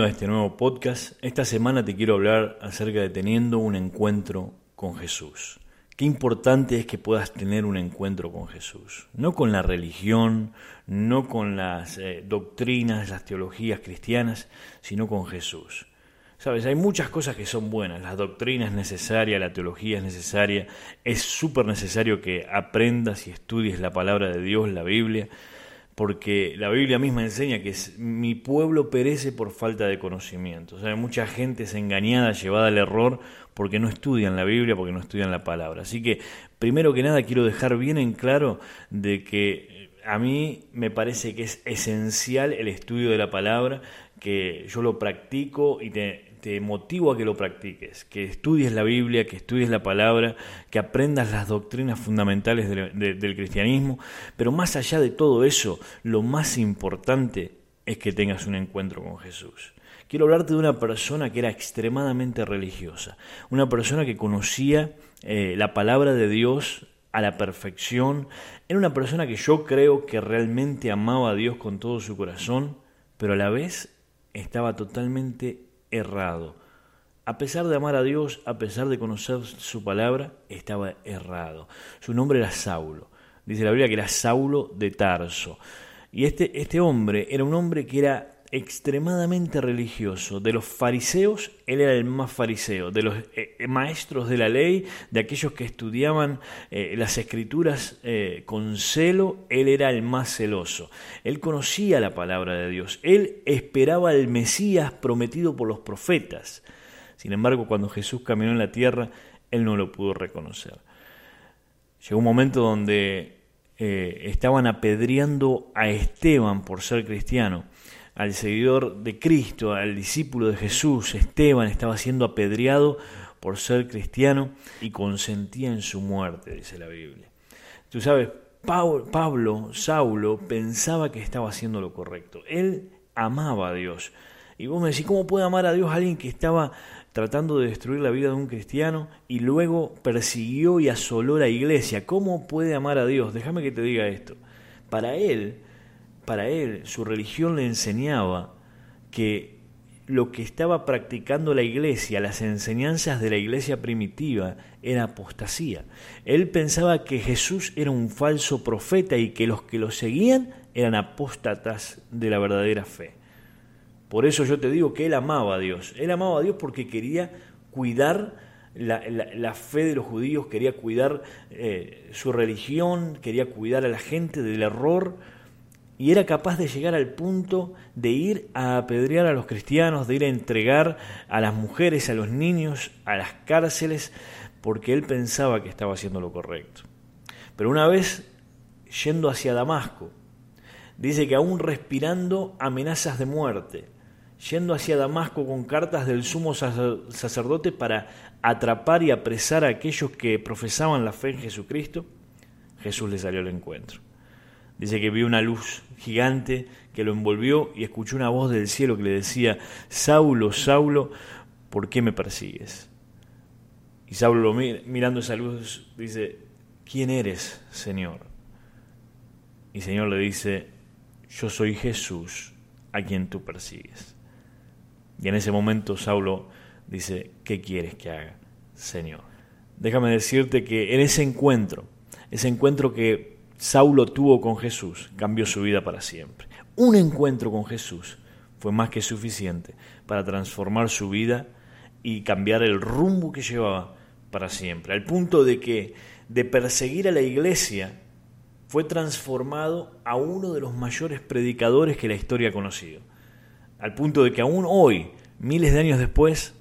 bienvenido a este nuevo podcast. Esta semana te quiero hablar acerca de teniendo un encuentro con Jesús. Qué importante es que puedas tener un encuentro con Jesús. No con la religión, no con las eh, doctrinas, las teologías cristianas, sino con Jesús. Sabes, hay muchas cosas que son buenas. La doctrina es necesaria, la teología es necesaria. Es súper necesario que aprendas y estudies la palabra de Dios, la Biblia porque la Biblia misma enseña que mi pueblo perece por falta de conocimiento. O sea, mucha gente es engañada, llevada al error, porque no estudian la Biblia, porque no estudian la palabra. Así que, primero que nada, quiero dejar bien en claro de que a mí me parece que es esencial el estudio de la palabra, que yo lo practico y te, te motivo a que lo practiques, que estudies la Biblia, que estudies la palabra, que aprendas las doctrinas fundamentales del cristianismo, pero más allá de todo eso, lo más importante es que tengas un encuentro con Jesús. Quiero hablarte de una persona que era extremadamente religiosa, una persona que conocía eh, la palabra de Dios a la perfección, era una persona que yo creo que realmente amaba a Dios con todo su corazón, pero a la vez estaba totalmente errado. A pesar de amar a Dios, a pesar de conocer su palabra, estaba errado. Su nombre era Saulo. Dice la Biblia que era Saulo de Tarso. Y este, este hombre era un hombre que era extremadamente religioso. De los fariseos, él era el más fariseo. De los eh, eh, maestros de la ley, de aquellos que estudiaban eh, las escrituras con celo, él era el más celoso. Él conocía la palabra de Dios. Él esperaba al Mesías prometido por los profetas. Sin embargo, cuando Jesús caminó en la tierra, él no lo pudo reconocer. Llegó un momento donde estaban apedreando a Esteban por ser cristiano al seguidor de Cristo, al discípulo de Jesús, Esteban, estaba siendo apedreado por ser cristiano y consentía en su muerte, dice la Biblia. Tú sabes, Pablo, Saulo, pensaba que estaba haciendo lo correcto. Él amaba a Dios. Y vos me decís, ¿cómo puede amar a Dios alguien que estaba tratando de destruir la vida de un cristiano y luego persiguió y asoló la iglesia? ¿Cómo puede amar a Dios? Déjame que te diga esto. Para él, para él, su religión le enseñaba que lo que estaba practicando la iglesia, las enseñanzas de la iglesia primitiva, era apostasía. Él pensaba que Jesús era un falso profeta y que los que lo seguían eran apóstatas de la verdadera fe. Por eso yo te digo que él amaba a Dios. Él amaba a Dios porque quería cuidar la, fe de los judíos, quería cuidar eh, su religión, quería cuidar a la gente del error y era capaz de llegar al punto de ir a apedrear a los cristianos, de ir a entregar a las mujeres, a los niños, a las cárceles, porque él pensaba que estaba haciendo lo correcto. Pero una vez yendo hacia Damasco, dice que aún respirando amenazas de muerte, yendo hacia Damasco con cartas del sumo sacerdote para atrapar y apresar a aquellos que profesaban la fe en Jesucristo, Jesús le salió al encuentro. Dice que vio una luz gigante que lo envolvió y escuchó una voz del cielo que le decía, Saulo, Saulo, ¿por qué me persigues? Y Saulo mirando esa luz dice, ¿quién eres, Señor? Y Señor le dice, yo soy Jesús a quien tú persigues. Y en ese momento Saulo dice, ¿qué quieres que haga, Señor? Déjame decirte que en ese encuentro, ese encuentro que Saulo tuvo con Jesús cambió su vida para siempre. Un encuentro con Jesús fue más que suficiente para transformar su vida y cambiar el rumbo que llevaba para siempre. Al punto de que de perseguir a la iglesia fue transformado a uno de los mayores predicadores que la historia ha conocido. Al punto de que aún hoy, miles de años después,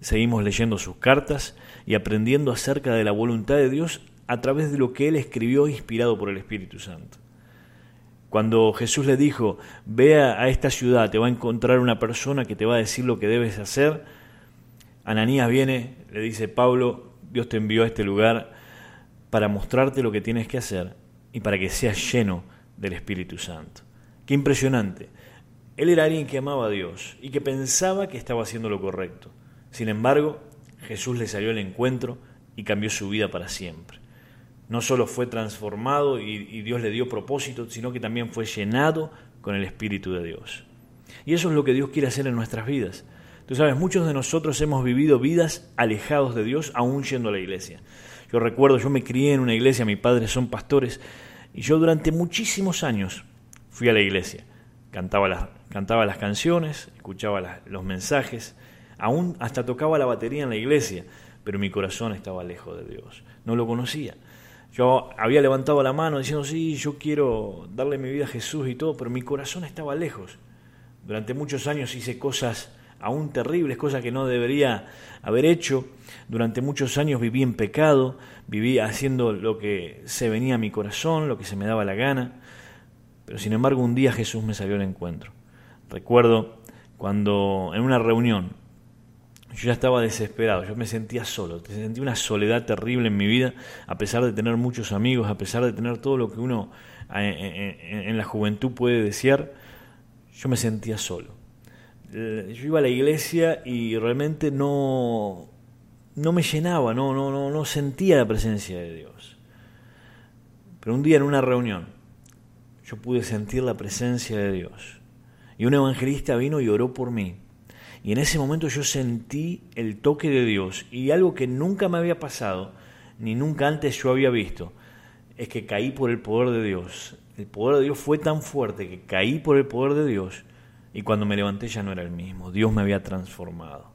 seguimos leyendo sus cartas y aprendiendo acerca de la voluntad de Dios a través de lo que él escribió inspirado por el Espíritu Santo. Cuando Jesús le dijo, ve a esta ciudad, te va a encontrar una persona que te va a decir lo que debes hacer, Ananías viene, le dice, Pablo, Dios te envió a este lugar para mostrarte lo que tienes que hacer y para que seas lleno del Espíritu Santo. Qué impresionante. Él era alguien que amaba a Dios y que pensaba que estaba haciendo lo correcto. Sin embargo, Jesús le salió al encuentro y cambió su vida para siempre no solo fue transformado y, Dios le dio propósito, sino que también fue llenado con el Espíritu de Dios. Y eso es lo que Dios quiere hacer en nuestras vidas. Tú sabes, muchos de nosotros hemos vivido vidas alejados de Dios aún yendo a la iglesia. Yo recuerdo, yo me crié en una iglesia, mis padres son pastores, y yo durante muchísimos años fui a la iglesia. Cantaba las, cantaba las canciones, escuchaba los mensajes, aún hasta tocaba la batería en la iglesia, pero mi corazón estaba lejos de Dios. No lo conocía. Yo había levantado la mano diciendo, sí, yo quiero darle mi vida a Jesús y todo, pero mi corazón estaba lejos. Durante muchos años hice cosas aún terribles, cosas que no debería haber hecho. Durante muchos años viví en pecado, viví haciendo lo que se venía a mi corazón, lo que se me daba la gana. Pero sin embargo un día Jesús me salió al encuentro. Recuerdo cuando en una reunión yo ya estaba desesperado, yo me sentía solo, sentía una soledad terrible en mi vida, a pesar de tener muchos amigos, a pesar de tener todo lo que uno eh, eh, eh, en la juventud puede desear, yo me sentía solo. Yo iba a la iglesia y realmente no, no me llenaba, no, no, no, no sentía la presencia de Dios. Pero un día en una reunión yo pude sentir la presencia de Dios. Y un evangelista vino y oró por mí. Y en ese momento yo sentí el toque de Dios y algo que nunca me había pasado, ni nunca antes yo había visto, es que caí por el poder de Dios. El poder de Dios fue tan fuerte que caí por el poder de Dios y cuando me levanté ya no era el mismo. Dios me había transformado.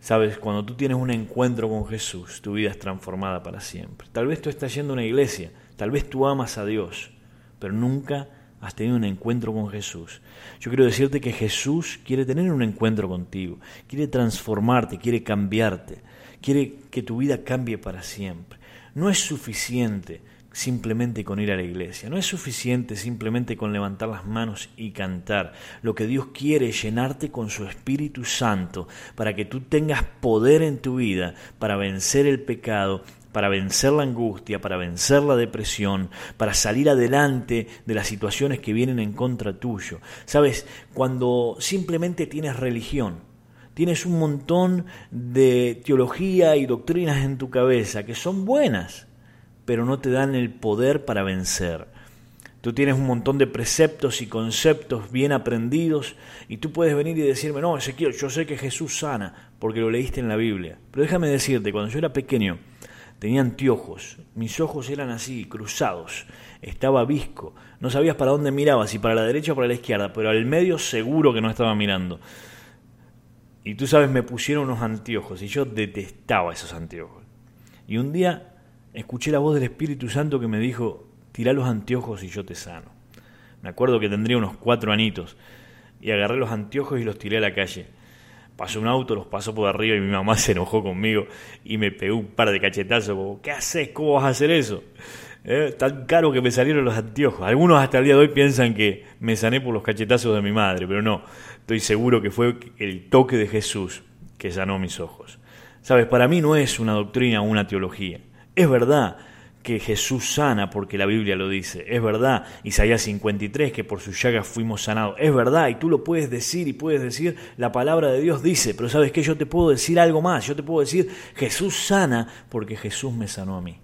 Sabes, cuando tú tienes un encuentro con Jesús, tu vida es transformada para siempre. Tal vez tú estás yendo a una iglesia, tal vez tú amas a Dios, pero nunca has tenido un encuentro con Jesús. Yo quiero decirte que Jesús quiere tener un encuentro contigo, quiere transformarte, quiere cambiarte, quiere que tu vida cambie para siempre. No es suficiente simplemente con ir a la iglesia, no es suficiente simplemente con levantar las manos y cantar. Lo que Dios quiere es llenarte con su Espíritu Santo para que tú tengas poder en tu vida para vencer el pecado para vencer la angustia, para vencer la depresión, para salir adelante de las situaciones que vienen en contra tuyo. Sabes, cuando simplemente tienes religión, tienes un montón de teología y doctrinas en tu cabeza que son buenas, pero no te dan el poder para vencer. Tú tienes un montón de preceptos y conceptos bien aprendidos y tú puedes venir y decirme, no, Ezequiel, yo sé que Jesús sana porque lo leíste en la Biblia. Pero déjame decirte, cuando yo era pequeño, tenía anteojos, mis ojos eran así, cruzados, estaba visco, no sabías para dónde miraba, si para la derecha o para la izquierda, pero al medio seguro que no estaba mirando. Y tú sabes, me pusieron unos anteojos y yo detestaba esos anteojos. Y un día escuché la voz del Espíritu Santo que me dijo, tira los anteojos y yo te sano. Me acuerdo que tendría unos cuatro anitos y agarré los anteojos y los tiré a la calle pasó un auto, los pasó por arriba y mi mamá se enojó conmigo y me pegó un par de cachetazos como, ¿qué haces? ¿Cómo vas a hacer eso? Eh, tan caro que me salieron los anteojos. Algunos hasta el día de hoy piensan que me sané por los cachetazos de mi madre, pero no, estoy seguro que fue el toque de Jesús que sanó mis ojos. Sabes, para mí no es una doctrina o una teología. Es verdad que Jesús sana porque la Biblia lo dice. Es verdad, Isaías 53, que por sus llagas fuimos sanados. Es verdad, y tú lo puedes decir y puedes decir, la palabra de Dios dice, pero sabes que yo te puedo decir algo más, yo te puedo decir, Jesús sana porque Jesús me sanó a mí.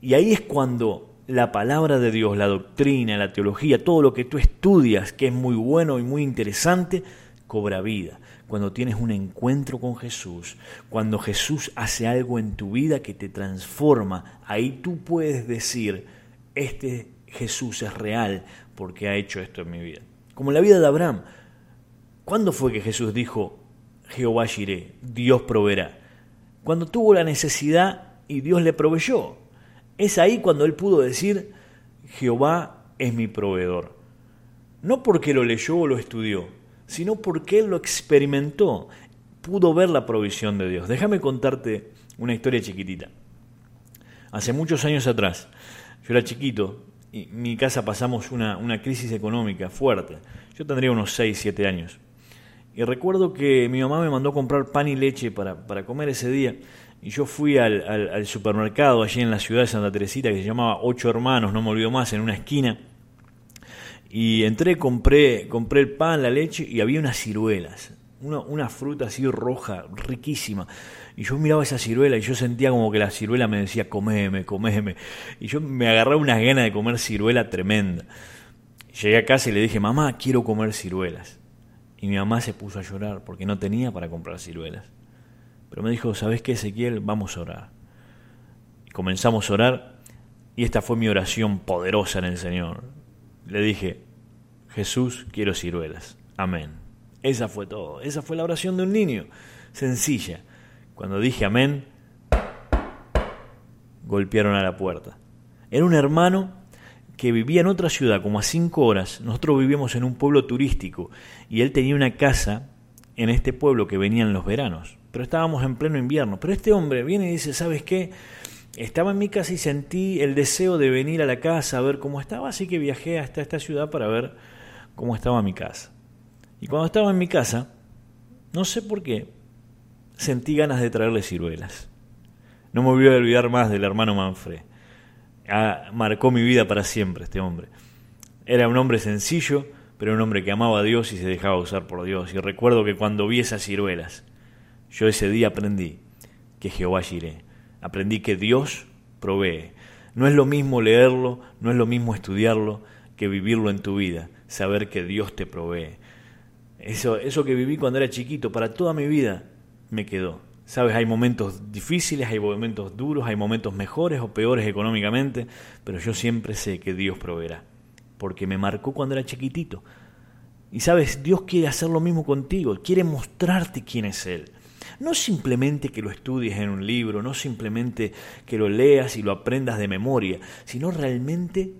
Y ahí es cuando la palabra de Dios, la doctrina, la teología, todo lo que tú estudias, que es muy bueno y muy interesante, cobra vida cuando tienes un encuentro con Jesús, cuando Jesús hace algo en tu vida que te transforma, ahí tú puedes decir, este Jesús es real porque ha hecho esto en mi vida. Como la vida de Abraham, ¿cuándo fue que Jesús dijo, Jehová iré, Dios proveerá? Cuando tuvo la necesidad y Dios le proveyó. Es ahí cuando él pudo decir, Jehová es mi proveedor. No porque lo leyó o lo estudió, sino porque él lo experimentó, pudo ver la provisión de Dios. Déjame contarte una historia chiquitita. Hace muchos años atrás, yo era chiquito y en mi casa pasamos una, crisis económica fuerte. Yo tendría unos 6, 7 años. Y recuerdo que mi mamá me mandó comprar pan y leche para, para comer ese día. Y yo fui al, al, supermercado allí en la ciudad de Santa Teresita que se llamaba Ocho Hermanos, no me olvido más, en una esquina y entré, compré, compré el pan, la leche y había unas ciruelas. Una, fruta así roja, riquísima. Y yo miraba esa ciruela y yo sentía como que la ciruela me decía, comeme, comeme. Y yo me agarraba unas ganas de comer ciruela tremenda. Llegué a casa y le dije, mamá, quiero comer ciruelas. Y mi mamá se puso a llorar porque no tenía para comprar ciruelas. Pero me dijo, ¿sabes qué, Ezequiel? Vamos a orar. Y comenzamos a orar y esta fue mi oración poderosa en el Señor. Le dije, Jesús, quiero ciruelas. Amén. Esa fue todo. Esa fue la oración de un niño. Sencilla. Cuando dije amén, golpearon a la puerta. Era un hermano que vivía en otra ciudad, como a cinco horas. Nosotros vivíamos en un pueblo turístico y él tenía una casa en este pueblo que venía en los veranos. Pero estábamos en pleno invierno. Pero este hombre viene y dice, ¿sabes qué? Estaba en mi casa y sentí el deseo de venir a la casa a ver cómo estaba, así que viajé hasta esta ciudad para ver cómo estaba mi casa. Y cuando estaba en mi casa, no sé por qué, sentí ganas de traerle ciruelas. No me voy a olvidar más del hermano Manfred ah, marcó mi vida para siempre este hombre. Era un hombre sencillo, pero un hombre que amaba a Dios y se dejaba usar por Dios. Y recuerdo que cuando vi esas ciruelas, yo ese día aprendí que Jehová iré. Aprendí que Dios provee. No es lo mismo leerlo, no es lo mismo estudiarlo, que vivirlo en tu vida, saber que Dios te provee. Eso, eso que viví cuando era chiquito, para toda mi vida, me quedó. Sabes, hay momentos difíciles, hay momentos duros, hay momentos mejores o peores económicamente, pero yo siempre sé que Dios proveerá, porque me marcó cuando era chiquitito. Y sabes, Dios quiere hacer lo mismo contigo, quiere mostrarte quién es Él. No simplemente que lo estudies en un libro, no simplemente que lo leas y lo aprendas de memoria, sino realmente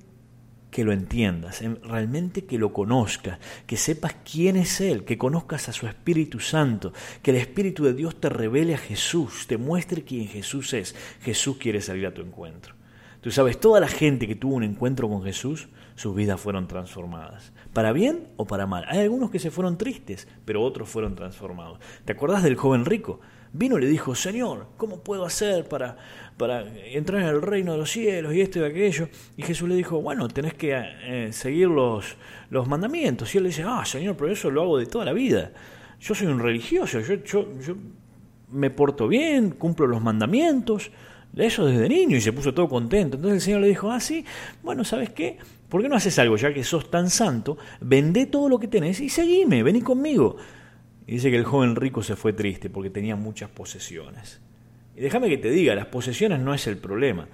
que lo entiendas, realmente que lo conozcas, que sepas quién es Él, que conozcas a su Espíritu Santo, que el Espíritu de Dios te revele a Jesús, te muestre quién Jesús es. Jesús quiere salir a tu encuentro. Tú sabes, toda la gente que tuvo un encuentro con Jesús, sus vidas fueron transformadas. ¿Para bien o para mal? Hay algunos que se fueron tristes, pero otros fueron transformados. ¿Te acordás del joven rico? Vino y le dijo, Señor, ¿cómo puedo hacer para, para entrar en el reino de los cielos y esto y aquello? Y Jesús le dijo, bueno, tenés que eh, seguir los, los mandamientos. Y él le dice, ah, Señor, pero eso lo hago de toda la vida. Yo soy un religioso, yo, yo, yo me porto bien, cumplo los mandamientos. Eso desde niño y se puso todo contento. Entonces el Señor le dijo, ah, sí, bueno, ¿sabes qué? ¿Por qué no haces algo ya que sos tan santo? Vendé todo lo que tenés y seguime, vení conmigo. Y dice que el joven rico se fue triste porque tenía muchas posesiones. Y déjame que te diga, las posesiones no es el problema.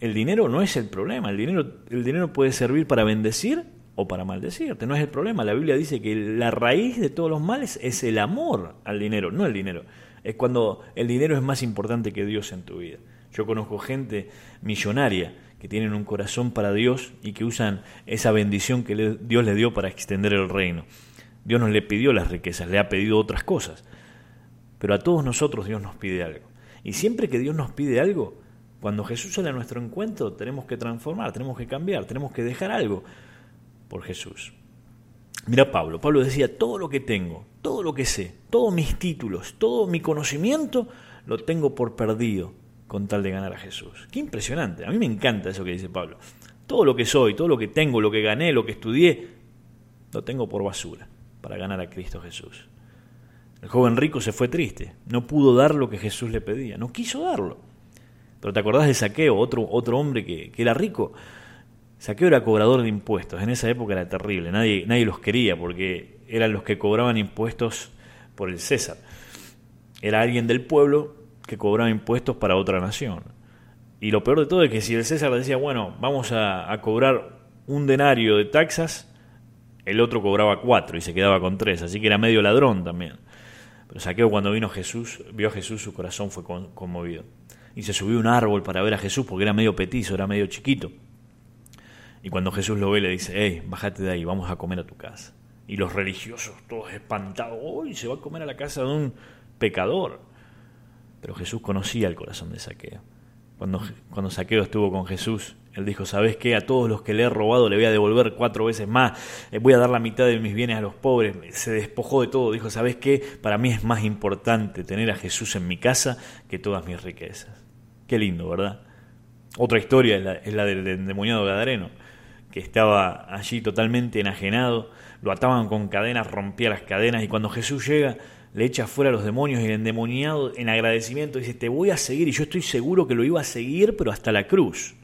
El dinero no es el problema. El dinero, el dinero puede servir para bendecir o para maldecirte. No es el problema. La Biblia dice que la raíz de todos los males es el amor al dinero, no el dinero. Es cuando el dinero es más importante que Dios en tu vida. Yo conozco gente millonaria que tienen un corazón para Dios y que usan esa bendición que Dios le dio para extender el reino. Dios no le pidió las riquezas, le ha pedido otras cosas. Pero a todos nosotros Dios nos pide algo. Y siempre que Dios nos pide algo, cuando Jesús sale a nuestro encuentro, tenemos que transformar, tenemos que cambiar, tenemos que dejar algo por Jesús. Mira Pablo, Pablo decía, todo lo que tengo, todo lo que sé, todos mis títulos, todo mi conocimiento, lo tengo por perdido con tal de ganar a Jesús. Qué impresionante, a mí me encanta eso que dice Pablo. Todo lo que soy, todo lo que tengo, lo que gané, lo que estudié, lo tengo por basura para ganar a Cristo Jesús. El joven rico se fue triste, no pudo dar lo que Jesús le pedía, no quiso darlo. Pero te acordás de Saqueo, otro, otro hombre que, que era rico. Saqueo era cobrador de impuestos, en esa época era terrible, nadie, nadie los quería porque eran los que cobraban impuestos por el César. Era alguien del pueblo que cobraba impuestos para otra nación. Y lo peor de todo es que si el César decía, bueno, vamos a, cobrar un denario de taxas, el otro cobraba cuatro y se quedaba con tres, así que era medio ladrón también. Pero Saqueo cuando vino Jesús, vio a Jesús, su corazón fue conmovido. Y se subió a un árbol para ver a Jesús porque era medio petizo, era medio chiquito. Y cuando Jesús lo ve le dice, hey, bájate de ahí, vamos a comer a tu casa. Y los religiosos, todos espantados, uy, se va a comer a la casa de un pecador. Pero Jesús conocía el corazón de Saqueo. Cuando, cuando Saqueo estuvo con Jesús, él dijo, ¿sabes qué? A todos los que le he robado le voy a devolver cuatro veces más, eh, voy a dar la mitad de mis bienes a los pobres. Se despojó de todo, dijo, ¿sabes qué? Para mí es más importante tener a Jesús en mi casa que todas mis riquezas. Qué lindo, ¿verdad? Otra historia es la, del endemoniado Gadareno, que estaba allí totalmente enajenado, lo ataban con cadenas, rompía las cadenas y cuando Jesús llega le echa fuera a los demonios y el endemoniado en agradecimiento dice, te voy a seguir y yo estoy seguro que lo iba a seguir pero hasta la cruz.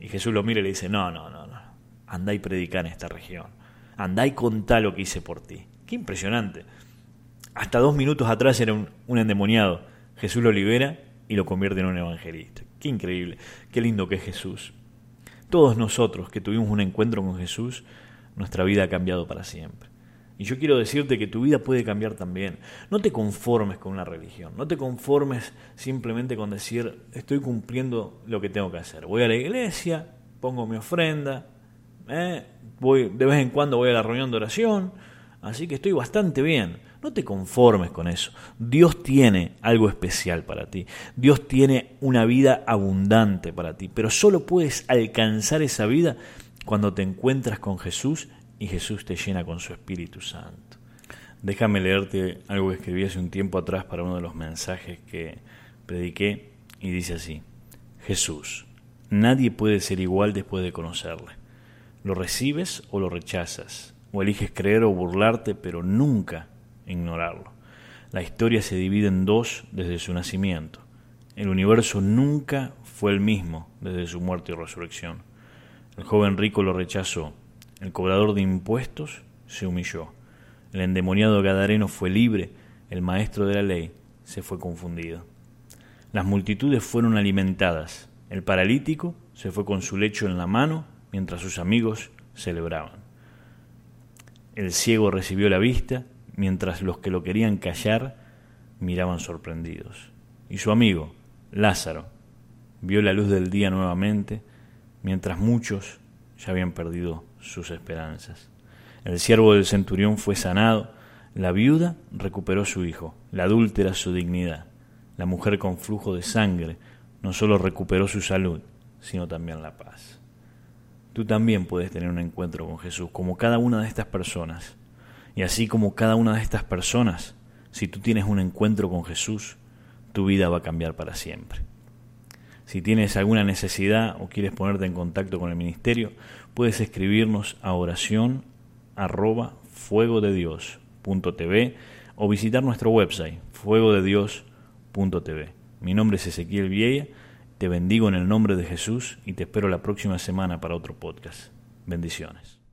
Y Jesús lo mira y le dice, no, no, no, no, andá y predicá en esta región. Andá y contá lo que hice por ti. Qué impresionante. Hasta dos minutos atrás era un, un endemoniado. Jesús lo libera y lo convierte en un evangelista. Qué increíble, qué lindo que es Jesús. Todos nosotros que tuvimos un encuentro con Jesús, nuestra vida ha cambiado para siempre. Y yo quiero decirte que tu vida puede cambiar también. No te conformes con una religión, no te conformes simplemente con decir, estoy cumpliendo lo que tengo que hacer. Voy a la iglesia, pongo mi ofrenda, ¿eh? voy, de vez en cuando voy a la reunión de oración, así que estoy bastante bien. No te conformes con eso. Dios tiene algo especial para ti. Dios tiene una vida abundante para ti, pero solo puedes alcanzar esa vida cuando te encuentras con Jesús y Jesús te llena con su Espíritu Santo. Déjame leerte algo que escribí hace un tiempo atrás para uno de los mensajes que prediqué y dice así, Jesús, nadie puede ser igual después de conocerle. Lo recibes o lo rechazas, o eliges creer o burlarte, pero nunca ignorarlo. La historia se divide en dos desde su nacimiento. El universo nunca fue el mismo desde su muerte y resurrección. El joven rico lo rechazó, el cobrador de impuestos se humilló, el endemoniado gadareno fue libre, el maestro de la ley se fue confundido. Las multitudes fueron alimentadas, el paralítico se fue con su lecho en la mano mientras sus amigos celebraban. El ciego recibió la vista mientras los que lo querían callar miraban sorprendidos. Y su amigo, Lázaro, vio la luz del día nuevamente, mientras muchos ya habían perdido sus esperanzas. El siervo del centurión fue sanado, la viuda recuperó su hijo, la adúltera su dignidad, la mujer con flujo de sangre no solo recuperó su salud, sino también la paz. Tú también puedes tener un encuentro con Jesús, como cada una de estas personas y así como cada una de estas personas, si tú tienes un encuentro con Jesús, tu vida va a cambiar para siempre. Si tienes alguna necesidad o quieres ponerte en contacto con el ministerio, puedes escribirnos a oración arroba o visitar nuestro website fuegodedios.tv. Mi nombre es Ezequiel Vieya, te bendigo en el nombre de Jesús y te espero la próxima semana para otro podcast. Bendiciones.